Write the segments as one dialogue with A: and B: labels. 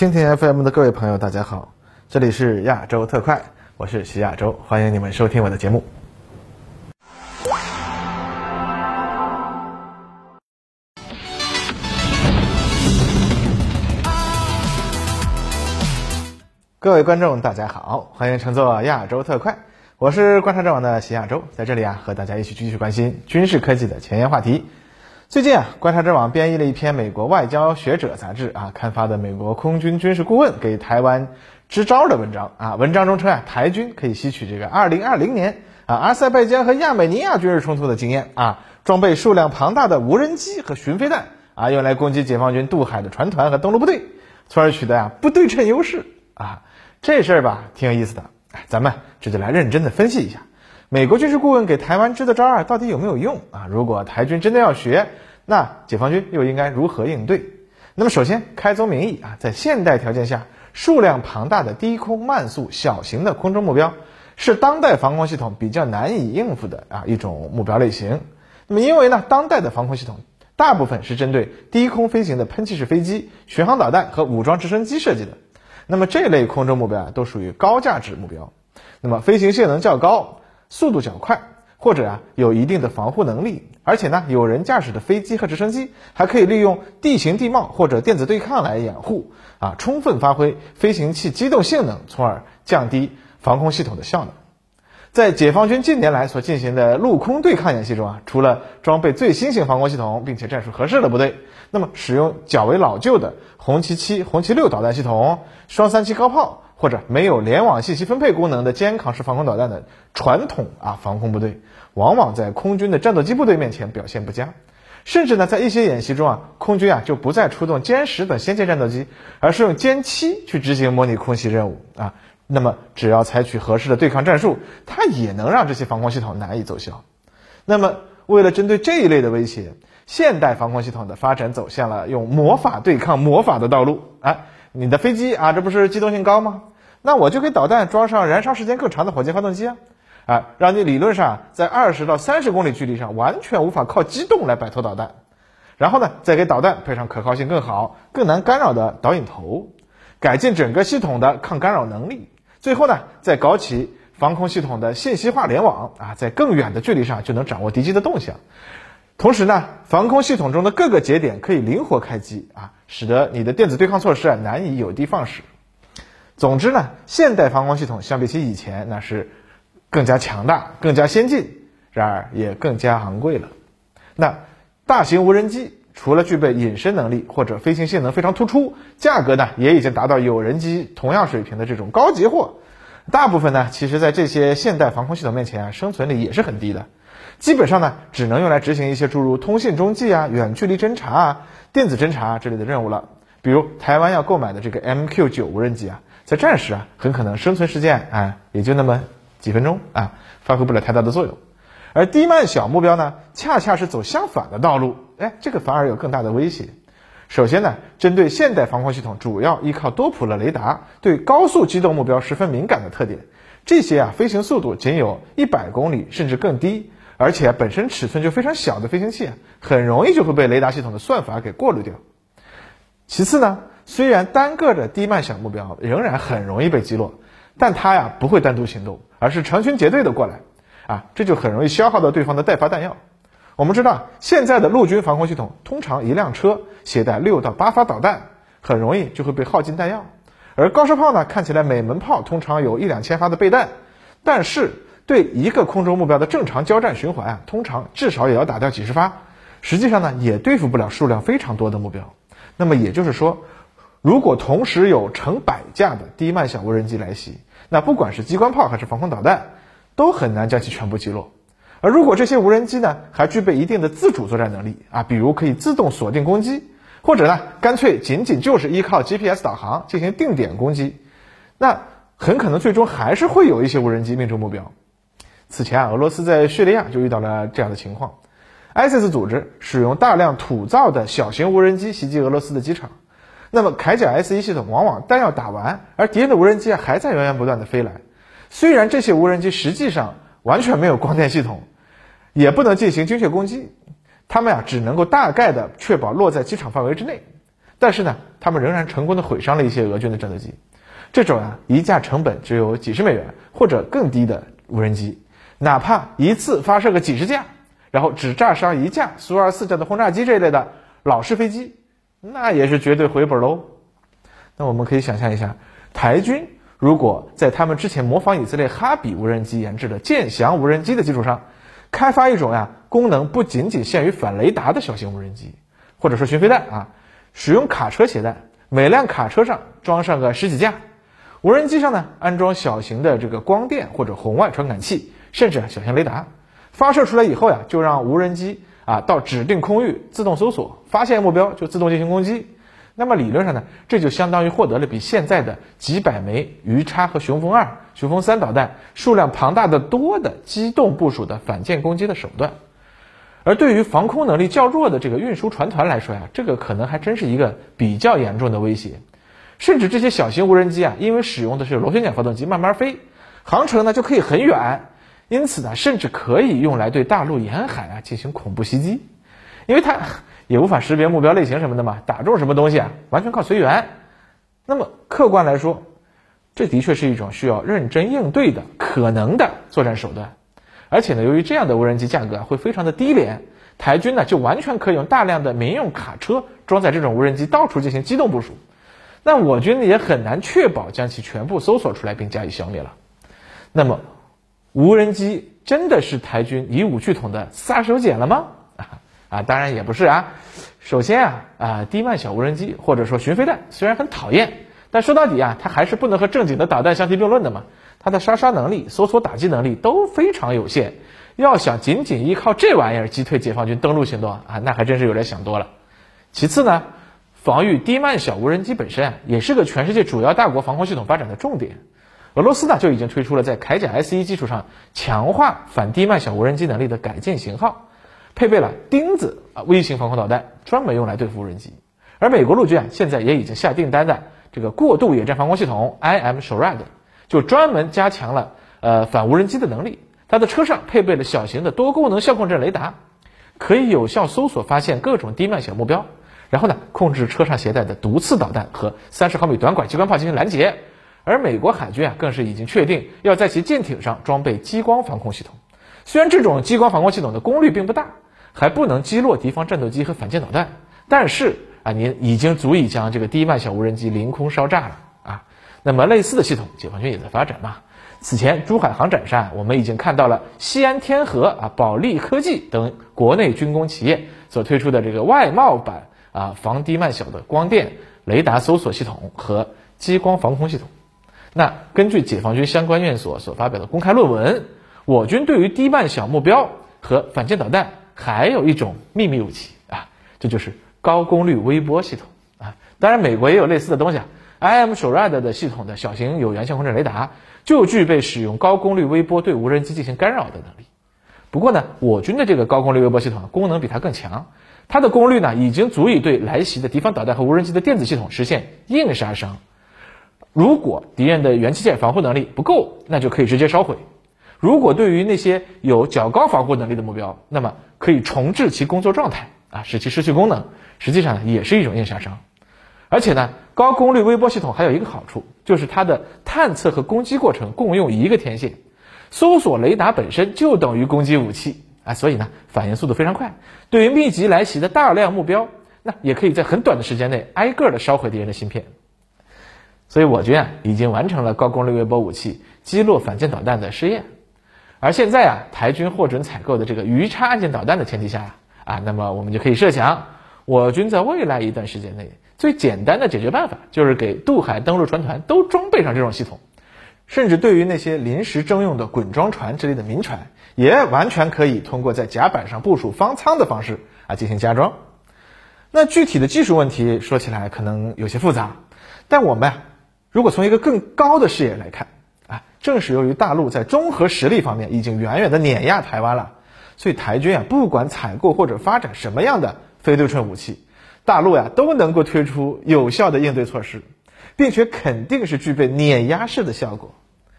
A: 蜻蜓 FM 的各位朋友，大家好，这里是亚洲特快，我是徐亚洲，欢迎你们收听我的节目。各位观众，大家好，欢迎乘坐亚洲特快，我是观察者网的徐亚洲，在这里啊，和大家一起继续关心军事科技的前沿话题。最近啊，观察者网编译了一篇美国外交学者杂志啊刊发的美国空军军事顾问给台湾支招的文章啊，文章中称啊，台军可以吸取这个2020年啊阿塞拜疆和亚美尼亚军事冲突的经验啊，装备数量庞大的无人机和巡飞弹啊，用来攻击解放军渡海的船团和登陆部队，从而取得啊不对称优势啊。这事儿吧，挺有意思的，咱们这就来认真的分析一下，美国军事顾问给台湾支的招儿到底有没有用啊？如果台军真的要学，那解放军又应该如何应对？那么首先，开宗明义啊，在现代条件下，数量庞大的低空慢速小型的空中目标，是当代防空系统比较难以应付的啊一种目标类型。那么因为呢，当代的防空系统大部分是针对低空飞行的喷气式飞机、巡航导弹和武装直升机设计的。那么这类空中目标啊，都属于高价值目标，那么飞行性能较高，速度较快，或者啊有一定的防护能力，而且呢有人驾驶的飞机和直升机还可以利用地形地貌或者电子对抗来掩护啊，充分发挥飞行器机动性能，从而降低防空系统的效能。在解放军近年来所进行的陆空对抗演习中啊，除了装备最新型防空系统并且战术合适的部队，那么使用较为老旧的红旗七、红旗六导弹系统、双三七高炮或者没有联网信息分配功能的肩扛式防空导弹的传统啊防空部队，往往在空军的战斗机部队面前表现不佳，甚至呢在一些演习中啊，空军啊就不再出动歼十等先进战斗机，而是用歼七去执行模拟空袭任务啊。那么，只要采取合适的对抗战术，它也能让这些防空系统难以奏效。那么，为了针对这一类的威胁，现代防空系统的发展走向了用魔法对抗魔法的道路。哎，你的飞机啊，这不是机动性高吗？那我就给导弹装上燃烧时间更长的火箭发动机啊，啊，让你理论上在二十到三十公里距离上完全无法靠机动来摆脱导弹。然后呢，再给导弹配上可靠性更好、更难干扰的导引头，改进整个系统的抗干扰能力。最后呢，再搞起防空系统的信息化联网啊，在更远的距离上就能掌握敌机的动向。同时呢，防空系统中的各个节点可以灵活开机啊，使得你的电子对抗措施啊难以有的放矢。总之呢，现代防空系统相比起以前那是更加强大、更加先进，然而也更加昂贵了。那大型无人机。除了具备隐身能力或者飞行性能非常突出，价格呢也已经达到有人机同样水平的这种高级货。大部分呢，其实在这些现代防空系统面前啊，生存力也是很低的。基本上呢，只能用来执行一些诸如通信中继啊、远距离侦察啊、电子侦察之类的任务了。比如台湾要购买的这个 MQ 九无人机啊，在战时啊，很可能生存时间啊也就那么几分钟啊，发挥不了太大的作用。而低慢小目标呢，恰恰是走相反的道路。哎，这个反而有更大的威胁。首先呢，针对现代防空系统主要依靠多普勒雷达，对高速机动目标十分敏感的特点，这些啊飞行速度仅有一百公里甚至更低，而且本身尺寸就非常小的飞行器啊，很容易就会被雷达系统的算法给过滤掉。其次呢，虽然单个的低慢小目标仍然很容易被击落，但它呀不会单独行动，而是成群结队的过来，啊，这就很容易消耗到对方的待发弹药。我们知道，现在的陆军防空系统通常一辆车携带六到八发导弹，很容易就会被耗尽弹药。而高射炮呢，看起来每门炮通常有一两千发的备弹，但是对一个空中目标的正常交战循环啊，通常至少也要打掉几十发。实际上呢，也对付不了数量非常多的目标。那么也就是说，如果同时有成百架的低慢小无人机来袭，那不管是机关炮还是防空导弹，都很难将其全部击落。而如果这些无人机呢，还具备一定的自主作战能力啊，比如可以自动锁定攻击，或者呢，干脆仅仅就是依靠 GPS 导航进行定点攻击，那很可能最终还是会有一些无人机命中目标。此前啊，俄罗斯在叙利亚就遇到了这样的情况，ISIS 组织使用大量土造的小型无人机袭击俄罗斯的机场，那么铠甲 S 一系统往往弹药打完，而敌人的无人机还在源源不断的飞来，虽然这些无人机实际上完全没有光电系统。也不能进行精确攻击，他们呀只能够大概的确保落在机场范围之内，但是呢，他们仍然成功的毁伤了一些俄军的战斗机。这种啊，一架成本只有几十美元或者更低的无人机，哪怕一次发射个几十架，然后只炸伤一架苏 -24 这样的轰炸机这一类的老式飞机，那也是绝对回本喽。那我们可以想象一下，台军如果在他们之前模仿以色列哈比无人机研制的剑翔无人机的基础上，开发一种呀功能不仅仅限于反雷达的小型无人机，或者说巡飞弹啊，使用卡车携带，每辆卡车上装上个十几架。无人机上呢，安装小型的这个光电或者红外传感器，甚至小型雷达，发射出来以后呀，就让无人机啊到指定空域自动搜索，发现目标就自动进行攻击。那么理论上呢，这就相当于获得了比现在的几百枚鱼叉和雄风二、雄风三导弹数量庞大的多的机动部署的反舰攻击的手段。而对于防空能力较弱的这个运输船团来说呀，这个可能还真是一个比较严重的威胁。甚至这些小型无人机啊，因为使用的是螺旋桨发动机，慢慢飞，航程呢就可以很远，因此呢，甚至可以用来对大陆沿海啊进行恐怖袭击，因为它也无法识别目标类型什么的嘛，打中什么东西啊，完全靠随缘。那么客观来说，这的确是一种需要认真应对的可能的作战手段，而且呢，由于这样的无人机价格会非常的低廉，台军呢就完全可以用大量的民用卡车装载这种无人机，到处进行机动部署。那我军也很难确保将其全部搜索出来并加以消灭了。那么，无人机真的是台军以武拒统的杀手锏了吗？啊，当然也不是啊。首先啊啊，低慢小无人机或者说巡飞弹虽然很讨厌，但说到底啊，它还是不能和正经的导弹相提并论的嘛。它的杀伤能力、搜索打击能力都非常有限，要想仅仅依靠这玩意儿击退解放军登陆行动啊，那还真是有点想多了。其次呢。防御低慢小无人机本身啊，也是个全世界主要大国防空系统发展的重点。俄罗斯呢就已经推出了在铠甲 S 一基础上强化反低慢小无人机能力的改进型号，配备了钉子啊微型防空导弹，专门用来对付无人机。而美国陆军啊现在也已经下订单的这个过渡野战防空系统 IM SHORAD，就专门加强了呃反无人机的能力。它的车上配备了小型的多功能相控阵雷达，可以有效搜索发现各种低慢小目标。然后呢，控制车上携带的毒刺导弹和三十毫米短管机关炮进行拦截，而美国海军啊，更是已经确定要在其舰艇上装备激光防空系统。虽然这种激光防空系统的功率并不大，还不能击落敌方战斗机和反舰导弹，但是啊，您已经足以将这个低慢小无人机凌空烧炸了啊。那么类似的系统，解放军也在发展嘛。此前珠海航展上，我们已经看到了西安天河啊、保利科技等国内军工企业所推出的这个外贸版。啊，防低慢小的光电雷达搜索系统和激光防空系统。那根据解放军相关院所所发表的公开论文，我军对于低慢小目标和反舰导弹还有一种秘密武器啊，这就是高功率微波系统啊。当然，美国也有类似的东西啊。IM SHORAD 的系统的小型有源相控阵雷达就具备使用高功率微波对无人机进行干扰的能力。不过呢，我军的这个高功率微波系统功能比它更强。它的功率呢，已经足以对来袭的敌方导弹和无人机的电子系统实现硬杀伤。如果敌人的元器件防护能力不够，那就可以直接烧毁。如果对于那些有较高防护能力的目标，那么可以重置其工作状态啊，使其失去功能。实际上呢也是一种硬杀伤。而且呢，高功率微波系统还有一个好处，就是它的探测和攻击过程共用一个天线，搜索雷达本身就等于攻击武器。啊，所以呢，反应速度非常快。对于密集来袭的大量目标，那也可以在很短的时间内挨个的烧毁敌人的芯片。所以我军啊，已经完成了高功率微波武器击落反舰导弹的试验。而现在啊，台军获准采购的这个鱼叉舰导弹的前提下啊，那么我们就可以设想，我军在未来一段时间内，最简单的解决办法就是给渡海登陆船团都装备上这种系统。甚至对于那些临时征用的滚装船之类的民船，也完全可以通过在甲板上部署方舱的方式啊进行加装。那具体的技术问题说起来可能有些复杂，但我们啊，如果从一个更高的视野来看啊，正是由于大陆在综合实力方面已经远远的碾压台湾了，所以台军啊不管采购或者发展什么样的非对称武器，大陆呀都能够推出有效的应对措施，并且肯定是具备碾压式的效果。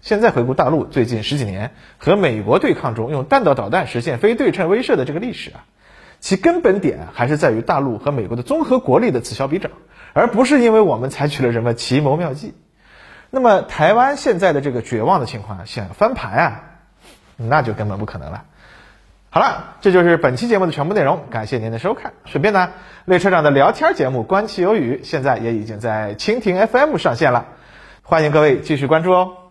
A: 现在回顾大陆最近十几年和美国对抗中用弹道导弹实现非对称威慑的这个历史啊，其根本点还是在于大陆和美国的综合国力的此消彼长，而不是因为我们采取了什么奇谋妙计。那么台湾现在的这个绝望的情况，想翻盘啊，那就根本不可能了。好了，这就是本期节目的全部内容，感谢您的收看。顺便呢，列车长的聊天节目《观其有语》现在也已经在蜻蜓 FM 上线了，欢迎各位继续关注哦。